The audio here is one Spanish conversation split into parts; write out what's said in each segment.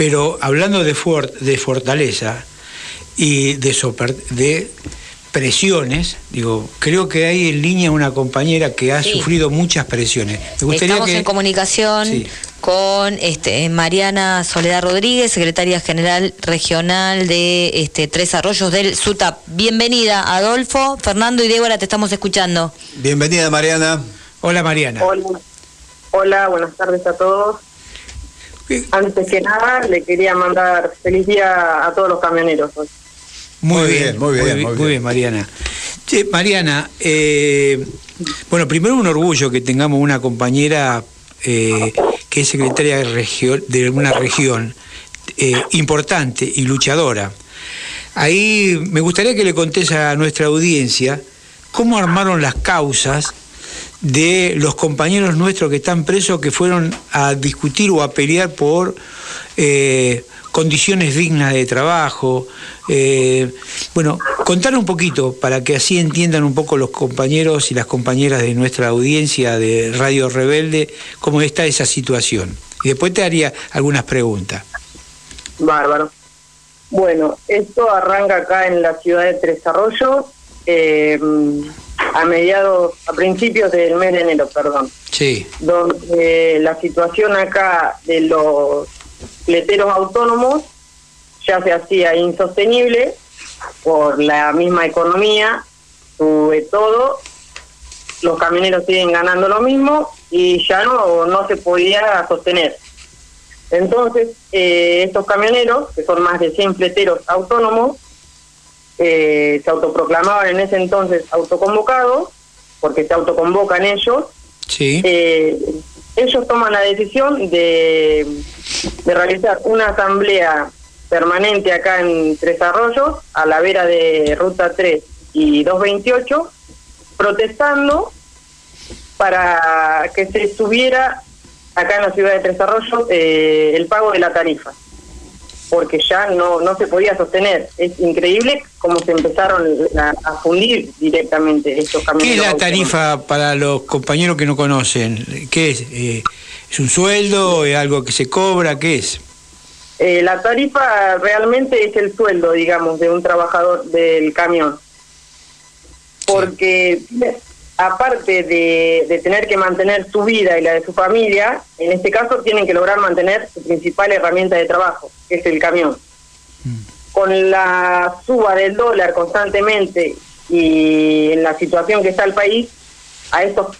Pero hablando de, de fortaleza y de, de presiones, digo, creo que hay en línea una compañera que ha sufrido muchas presiones. Estamos en comunicación con este, Mariana Soledad Rodríguez, secretaria general regional de este, Tres Arroyos del SUTAP. Bienvenida, Adolfo, Fernando y Débora, te estamos escuchando. Bienvenida, Mariana. Hola, Mariana. Hola, Hola buenas tardes a todos. Antes que nada, le quería mandar feliz día a todos los camioneros hoy. Muy, bien, muy bien, muy bien, Mariana. Mariana, eh, bueno, primero un orgullo que tengamos una compañera eh, que es secretaria de, de una región eh, importante y luchadora. Ahí me gustaría que le contes a nuestra audiencia cómo armaron las causas de los compañeros nuestros que están presos que fueron a discutir o a pelear por condiciones dignas de trabajo. Eh, bueno, contar un poquito para que así entiendan un poco los compañeros y las compañeras de nuestra audiencia de Radio Rebelde cómo está esa situación. Y después te haría algunas preguntas. Bárbaro. Bueno, esto arranca acá en la ciudad de Tres Arroyos eh, a mediados, a principios del mes de enero, perdón. Sí. Donde la situación acá de los fleteros autónomos ya se hacía insostenible por la misma economía, sube todo, los camioneros siguen ganando lo mismo y ya no, no se podía sostener. Entonces, eh, estos camioneros, que son más de 100 fleteros autónomos, eh, se autoproclamaban en ese entonces autoconvocados, porque se autoconvocan ellos. Sí. Eh, ellos toman la decisión de de realizar una asamblea permanente acá en Tres Arroyos, a la vera de Ruta 3 y 228, protestando para que se subiera acá en la ciudad de Tres Arroyos eh, el pago de la tarifa, porque ya no, no se podía sostener. Es increíble cómo se empezaron a, fundir directamente estos caminos. ¿Qué es la tarifa para los compañeros que no conocen? ¿Qué es? Eh, ¿Es un sueldo? ¿Es algo que se cobra? ¿Qué es? Eh, la tarifa realmente es el sueldo, digamos, de un trabajador del camión. Porque aparte de, tener que mantener su vida y la de su familia, en este caso tienen que lograr mantener su principal herramienta de trabajo, que es el camión. Mm. Con la suba del dólar constantemente y en la situación que está el país, a estos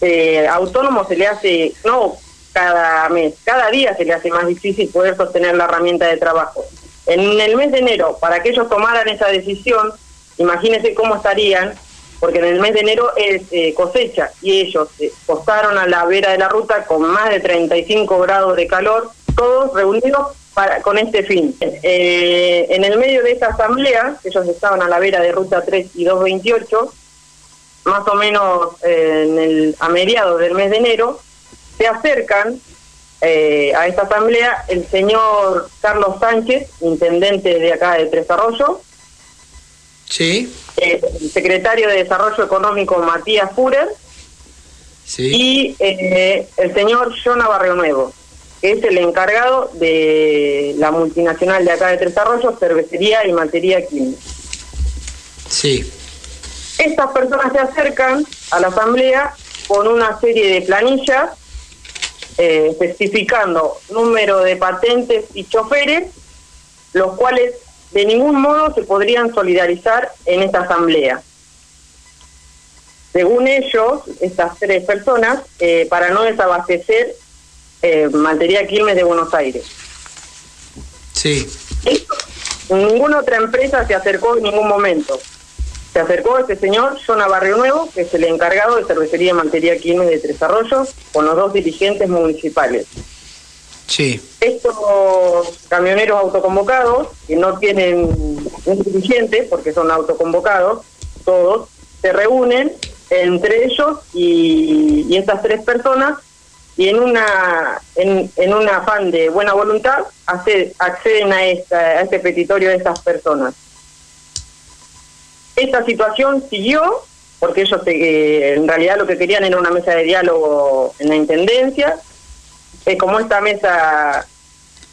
eh, autónomo se le hace, no cada mes, cada día se le hace más difícil poder sostener la herramienta de trabajo. En el mes de enero, para que ellos tomaran esa decisión, imagínense cómo estarían, porque en el mes de enero es eh, cosecha y ellos eh, postaron a la vera de la ruta con más de 35 grados de calor, todos reunidos para, con este fin. Eh, en el medio de esta asamblea, ellos estaban a la vera de ruta 3 y 228, más o menos eh, en el, a mediados del mes de enero, se acercan eh, a esta asamblea el señor Carlos Sánchez, intendente de acá de Tres Arroyos, sí. el secretario de Desarrollo Económico Matías Furer sí. y eh, el señor Jonah Barrio Nuevo, que es el encargado de la multinacional de acá de Tres Arroyos, cervecería y materia química. Sí. Estas personas se acercan a la asamblea con una serie de planillas eh, especificando número de patentes y choferes, los cuales de ningún modo se podrían solidarizar en esta asamblea. Según ellos, estas tres personas, eh, para no desabastecer eh, materia Quilmes de Buenos Aires. Sí. ninguna otra empresa se acercó en ningún momento se acercó este señor, Zona Barrio Nuevo, que es el encargado de cervecería Mantería Quilmes de Tres Arroyos, con los dos dirigentes municipales. Sí. Estos camioneros autoconvocados, que no tienen un dirigente, porque son autoconvocados, todos, se reúnen entre ellos y, estas tres personas y en una en, en un afán de buena voluntad acceden a, esta, a este petitorio de estas personas. Esta situación siguió, porque ellos eh, en realidad lo que querían era una mesa de diálogo en la Intendencia. Como esta mesa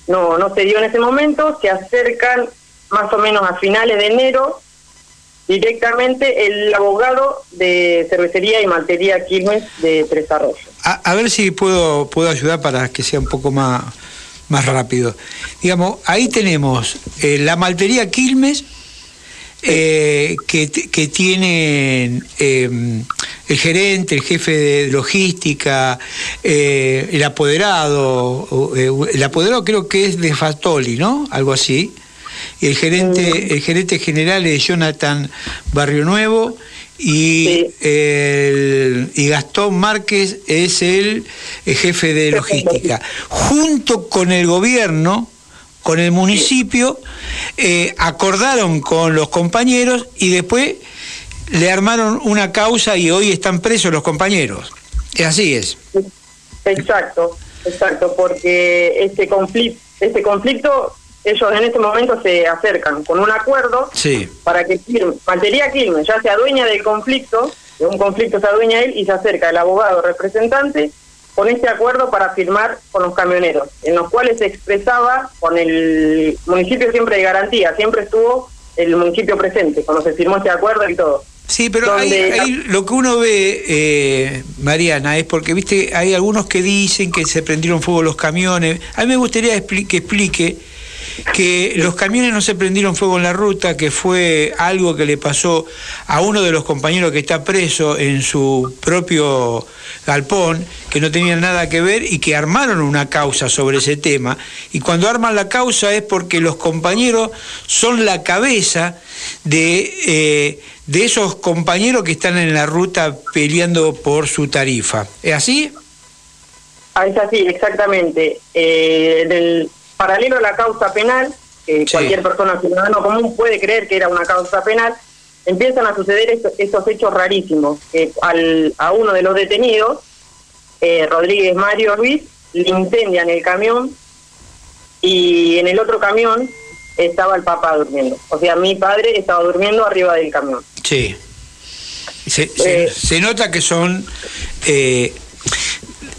no, no se dio en ese momento, se acercan más o menos a finales de enero directamente el abogado de cervecería y maltería Quilmes de Tres Arroyos. A, ver si puedo, puedo ayudar para que sea un poco más, más rápido. Digamos, ahí tenemos eh, la maltería Quilmes, eh, que, que tienen el gerente, el jefe de logística, eh, el apoderado, el apoderado creo que es de Fatoli, ¿no? Algo así el gerente, el gerente general es Jonathan Barrio Nuevo y, y Gastón Márquez es el, jefe de logística. Junto con el gobierno, con el municipio, eh, acordaron con los compañeros y después le armaron una causa y hoy están presos los compañeros. Así es. Exacto, exacto, porque este conflicto, este conflicto ellos en este momento se acercan con un acuerdo para que Maltería Quilmes ya se adueña del conflicto, de un conflicto se adueña él y se acerca el abogado representante con este acuerdo para firmar con los camioneros, en los cuales se expresaba con el municipio siempre de garantía, siempre estuvo el municipio presente cuando se firmó este acuerdo y todo. Sí, pero ahí, lo que uno ve, eh, Mariana, es porque, viste, hay algunos que dicen que se prendieron fuego los camiones. A mí me gustaría que explique que los camiones no se prendieron fuego en la ruta, que fue algo que le pasó a uno de los compañeros que está preso en su propio galpón, que no tenían nada que ver y que armaron una causa sobre ese tema. Y cuando arman la causa es porque los compañeros son la cabeza de, eh, de esos compañeros que están en la ruta peleando por su tarifa. ¿Es así? Ah, es así, exactamente. Eh, del, paralelo a la causa penal, que cualquier persona ciudadano común puede creer que era una causa penal, empiezan a suceder estos, hechos rarísimos. que al, a uno de los detenidos, eh, Rodríguez Mario Ruiz, le incendian el camión y en el otro camión estaba el papá durmiendo. O sea, mi padre estaba durmiendo arriba del camión. Sí. Se, se, eh, nota que son eh,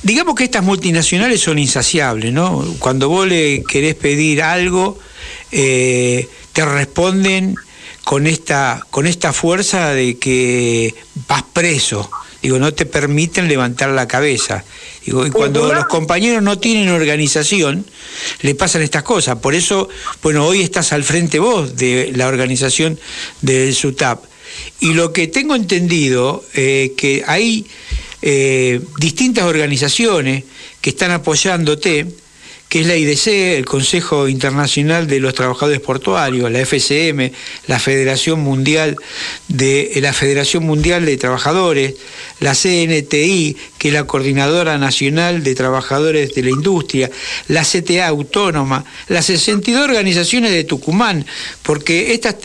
digamos que estas multinacionales son insaciables, ¿no? Cuando vos le querés pedir algo, eh, te responden con esta, con esta fuerza de que vas preso. Digo, no te permiten levantar la cabeza. Digo, y cuando los compañeros no tienen organización, le pasan estas cosas. Por eso, bueno, hoy estás al frente vos de la organización del SUTAP. Y lo que tengo entendido, eh, que hay eh, distintas organizaciones que están apoyándote, es la IDC, el Consejo Internacional de los Trabajadores Portuarios, la FCM, la Federación Mundial de la Federación Mundial de Trabajadores, la CNTI, que es la Coordinadora Nacional de Trabajadores de la Industria, la CTA Autónoma, las 62 organizaciones de Tucumán, porque estas,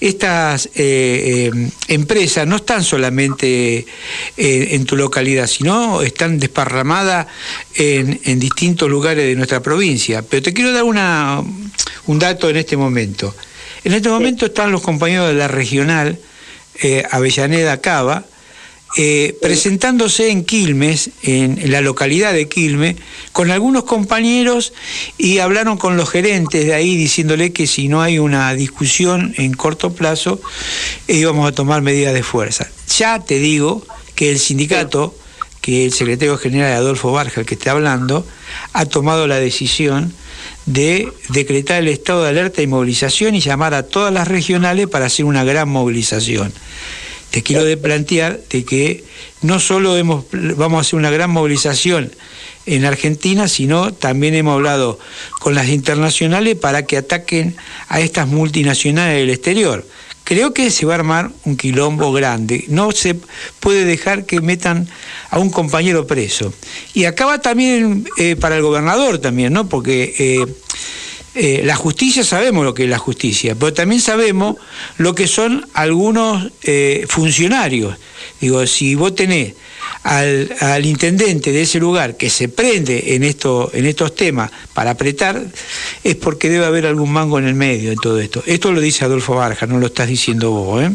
estas eh, eh, empresas no están solamente eh, en tu localidad, sino están desparramadas en distintos lugares de nuestra provincia. Pero te quiero dar una, un dato en este momento. En este momento están los compañeros de la regional, Avellaneda Cava, eh, presentándose en Quilmes, en, la localidad de Quilmes, con algunos compañeros y hablaron con los gerentes de ahí diciéndole que si no hay una discusión en corto plazo, eh, íbamos a tomar medidas de fuerza. Ya te digo que el sindicato, que el secretario general Adolfo Barja, el que está hablando, ha tomado la decisión de decretar el estado de alerta y movilización y llamar a todas las regionales para hacer una gran movilización te quiero de plantear de que no solo vamos a hacer una gran movilización en Argentina, sino también hemos hablado con las internacionales para que ataquen a estas multinacionales del exterior. Creo que se va a armar un quilombo grande. No se puede dejar que metan a un compañero preso. Y acaba también eh, para el gobernador también, ¿no? Porque eh, eh, la justicia sabemos lo que es la justicia, pero también sabemos lo que son algunos funcionarios. Digo, si vos tenés al, al, intendente de ese lugar que se prende en, esto, en estos temas para apretar, es porque debe haber algún mango en el medio de todo esto. Esto lo dice Adolfo Barja, no lo estás diciendo vos. ¿eh?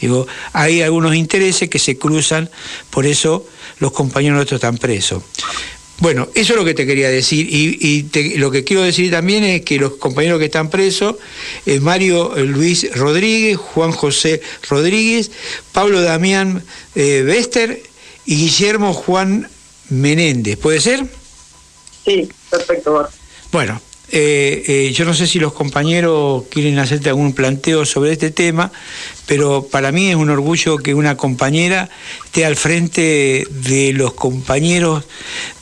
Digo, hay algunos intereses que se cruzan, por eso los compañeros nuestros están presos. Bueno, eso es lo que te quería decir. Y, lo que quiero decir también es que los compañeros que están presos es Mario Luis Rodríguez, Juan José Rodríguez, Pablo Damián eh, Bester y Guillermo Juan Menéndez. ¿Puede ser? Sí, perfecto. Bueno, eh, eh, yo no sé si los compañeros quieren hacerte algún planteo sobre este tema, pero para mí es un orgullo que una compañera esté al frente de los compañeros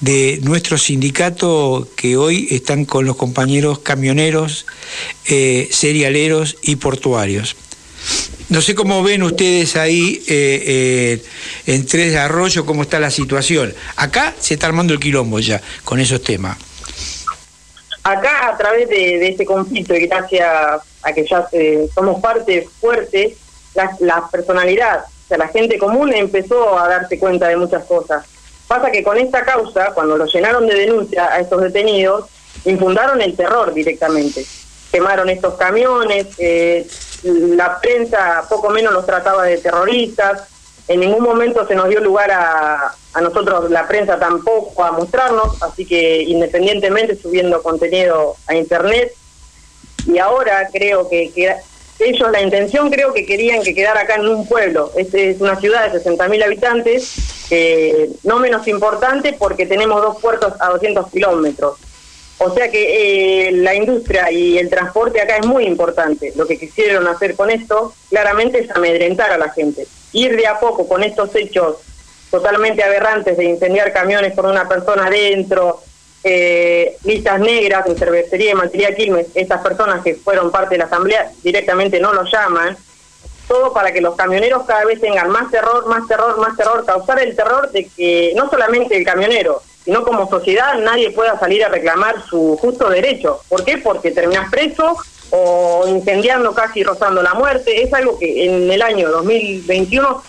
de nuestro sindicato que hoy están con los compañeros camioneros, eh, serialeros y portuarios. No sé cómo ven ustedes ahí en Tres de Arroyo cómo está la situación. Acá se está armando el quilombo ya con esos temas acá a través de, este conflicto y gracias a que ya eh, somos parte fuerte, la, personalidad, o sea, la gente común empezó a darse cuenta de muchas cosas. Pasa que con esta causa, cuando lo llenaron de denuncia a estos detenidos, infundaron el terror directamente. Quemaron estos camiones, eh, la prensa poco menos los trataba de terroristas, en ningún momento se nos dio lugar a, a nosotros, la prensa tampoco, a mostrarnos, así que independientemente subiendo contenido a internet, y ahora creo que, ellos la intención creo que querían que quedara acá en un pueblo. Este es una ciudad de 60.000 habitantes, no menos importante porque tenemos dos puertos a 200 kilómetros. O sea que eh, la industria y el transporte acá es muy importante. Lo que quisieron hacer con esto claramente es amedrentar a la gente ir de a poco con estos hechos totalmente aberrantes de incendiar camiones con una persona adentro, eh, listas negras en cervecería y materia Quilmes, estas personas que fueron parte de la asamblea directamente no lo llaman, todo para que los camioneros cada vez tengan más terror, más terror, más terror, causar el terror de que no solamente el camionero, sino como sociedad nadie pueda salir a reclamar su justo derecho. ¿Por qué? Porque terminas preso o incendiando casi rozando la muerte. Es algo que en el año 2021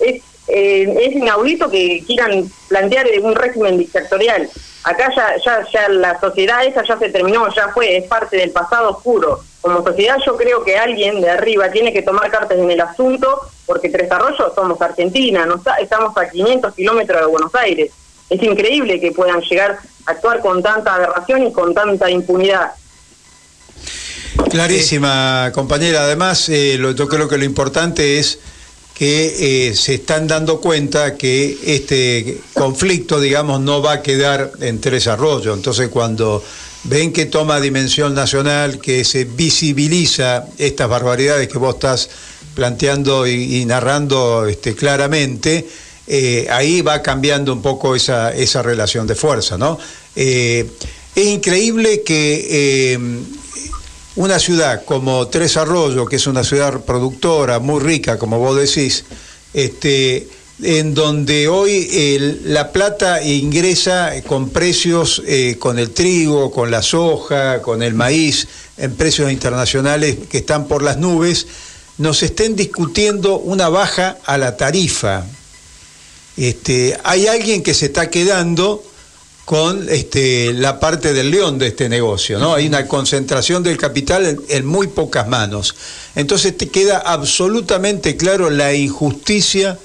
es, eh, es inaudito que quieran plantear un régimen dictatorial. Acá ya, ya, ya la sociedad esa ya se terminó, ya fue, es parte del pasado oscuro. Como sociedad yo creo que alguien de arriba tiene que tomar cartas en el asunto, porque Tres Arroyos somos Argentina, no estamos a 500 kilómetros de Buenos Aires. Es increíble que puedan llegar a actuar con tanta aberración y con tanta impunidad. Clarísima, compañera. Además, eh, yo creo que lo importante es que eh, se están dando cuenta que este conflicto, digamos, no va a quedar en Tres Arroyos. Entonces, cuando ven que toma dimensión nacional, que se visibiliza estas barbaridades que vos estás planteando y, narrando este, claramente, eh, ahí va cambiando un poco esa, esa relación de fuerza, ¿no? es increíble que una ciudad como Tres Arroyos, que es una ciudad productora muy rica, como vos decís, este, en donde hoy la plata ingresa con precios, eh, con el trigo, con la soja, con el maíz, en precios internacionales que están por las nubes, nos estén discutiendo una baja a la tarifa. Este, hay alguien que se está quedando con este, la parte del león de este negocio, ¿no? Hay una concentración del capital en, muy pocas manos. Entonces te queda absolutamente claro la injusticia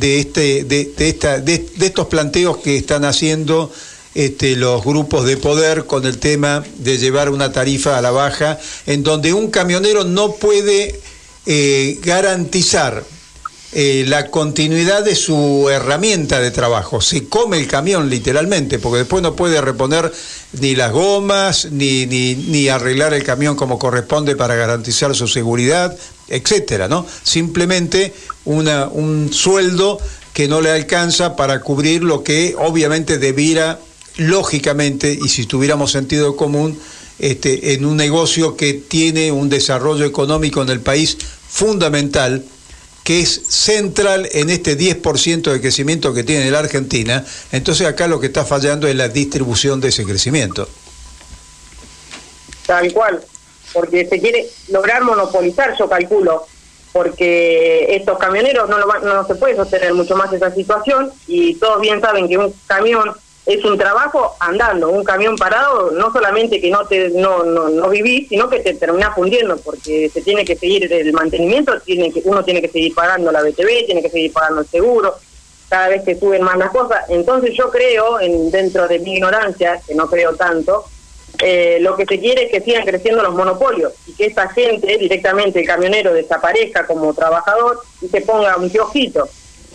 de, este, de, esta, de, estos planteos que están haciendo este, los grupos de poder con el tema de llevar una tarifa a la baja, en donde un camionero no puede eh, garantizar eh, la continuidad de su herramienta de trabajo. Se come el camión literalmente, porque después no puede reponer ni las gomas, ni, ni, arreglar el camión como corresponde para garantizar su seguridad, etcétera, ¿no? Simplemente una, un sueldo que no le alcanza para cubrir lo que obviamente debiera, lógicamente, y si tuviéramos sentido común, este, en un negocio que tiene un desarrollo económico en el país fundamental, que es central en este 10% de crecimiento que tiene la Argentina, entonces acá lo que está fallando es la distribución de ese crecimiento. Tal cual, porque se quiere lograr monopolizar, yo calculo, porque estos camioneros no, no se puede sostener mucho más esa situación y todos bien saben que un camión es un trabajo andando, un camión parado, no solamente que no te no, no, no vivís, sino que te terminás fundiendo, porque se tiene que seguir el mantenimiento, tiene que uno tiene que seguir pagando la BTV, tiene que seguir pagando el seguro. cada vez que suben más las cosas. Entonces yo creo, en, dentro de mi ignorancia, que no creo tanto, eh, lo que se quiere es que sigan creciendo los monopolios y que esta gente, directamente el camionero, desaparezca como trabajador y se ponga un piojito.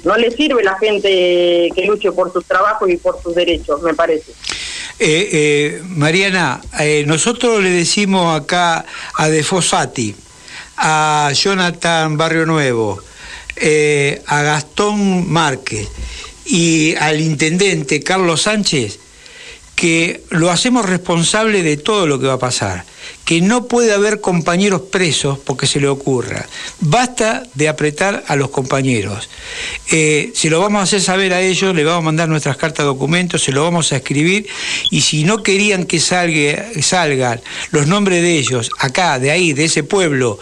No le sirve la gente que luche por sus trabajos y por sus derechos, me parece. Eh, eh, Mariana, nosotros le decimos acá a Defosati, a Jonathan Barrio Nuevo, a Gastón Márquez y al intendente Carlos Sánchez, que lo hacemos responsable de todo lo que va a pasar, que no puede haber compañeros presos porque se le ocurra. Basta de apretar a los compañeros. Eh, se lo vamos a hacer saber a ellos, le vamos a mandar nuestras cartas de documentos, se lo vamos a escribir y si no querían que salga, salgan los nombres de ellos acá, de ahí, de ese pueblo,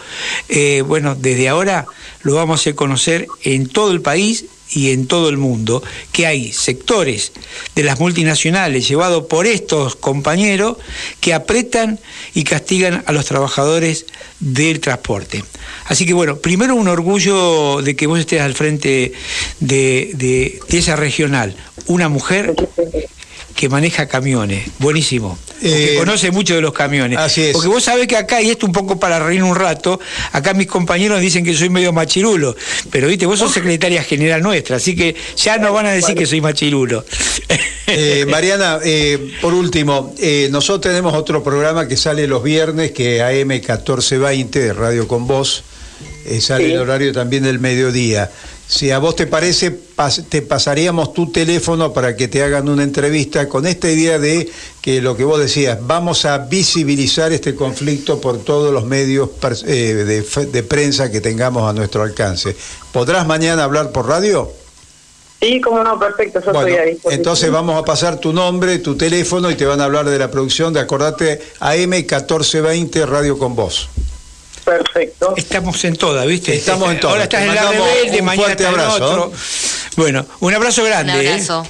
eh, bueno, desde ahora lo vamos a hacer conocer en todo el país y en todo el mundo que hay sectores de las multinacionales llevados por estos compañeros que apretan y castigan a los trabajadores del transporte. Así que bueno, primero un orgullo de que vos estés al frente de, de esa regional, una mujer que maneja camiones. Buenísimo. que eh, conoce mucho de los camiones. Así es. Porque vos sabés que acá, y esto un poco para reír un rato, acá mis compañeros dicen que soy medio machirulo, pero viste, vos sos oh. secretaria general nuestra, así que ya no van a decir que soy machirulo. Eh, Mariana, eh, por último, nosotros tenemos otro programa que sale los viernes, que AM 1420 de Radio con Voz, sale el horario también del mediodía. Si a vos te parece, te pasaríamos tu teléfono para que te hagan una entrevista con esta idea de que lo que vos decías, vamos a visibilizar este conflicto por todos los medios eh, de, prensa que tengamos a nuestro alcance. ¿Podrás mañana hablar por radio? Sí, cómo no, perfecto, yo estoy a disposición. Entonces vamos a pasar tu nombre, tu teléfono y te van a hablar de la producción de Acordate AM 1420 Radio con Vos. Perfecto. Estamos en todas, ¿viste? Estamos en todas. Ahora estás en la rebelde, mañana estás abrazo, en otro. Bueno, un abrazo grande. Un ¿eh? abrazo.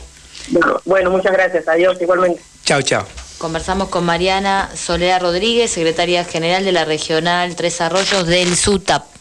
Bueno, muchas gracias. Adiós, igualmente. Chao, chao. Conversamos con Mariana Soledad Rodríguez, secretaria general de la Regional Tres Arroyos del SUTAP.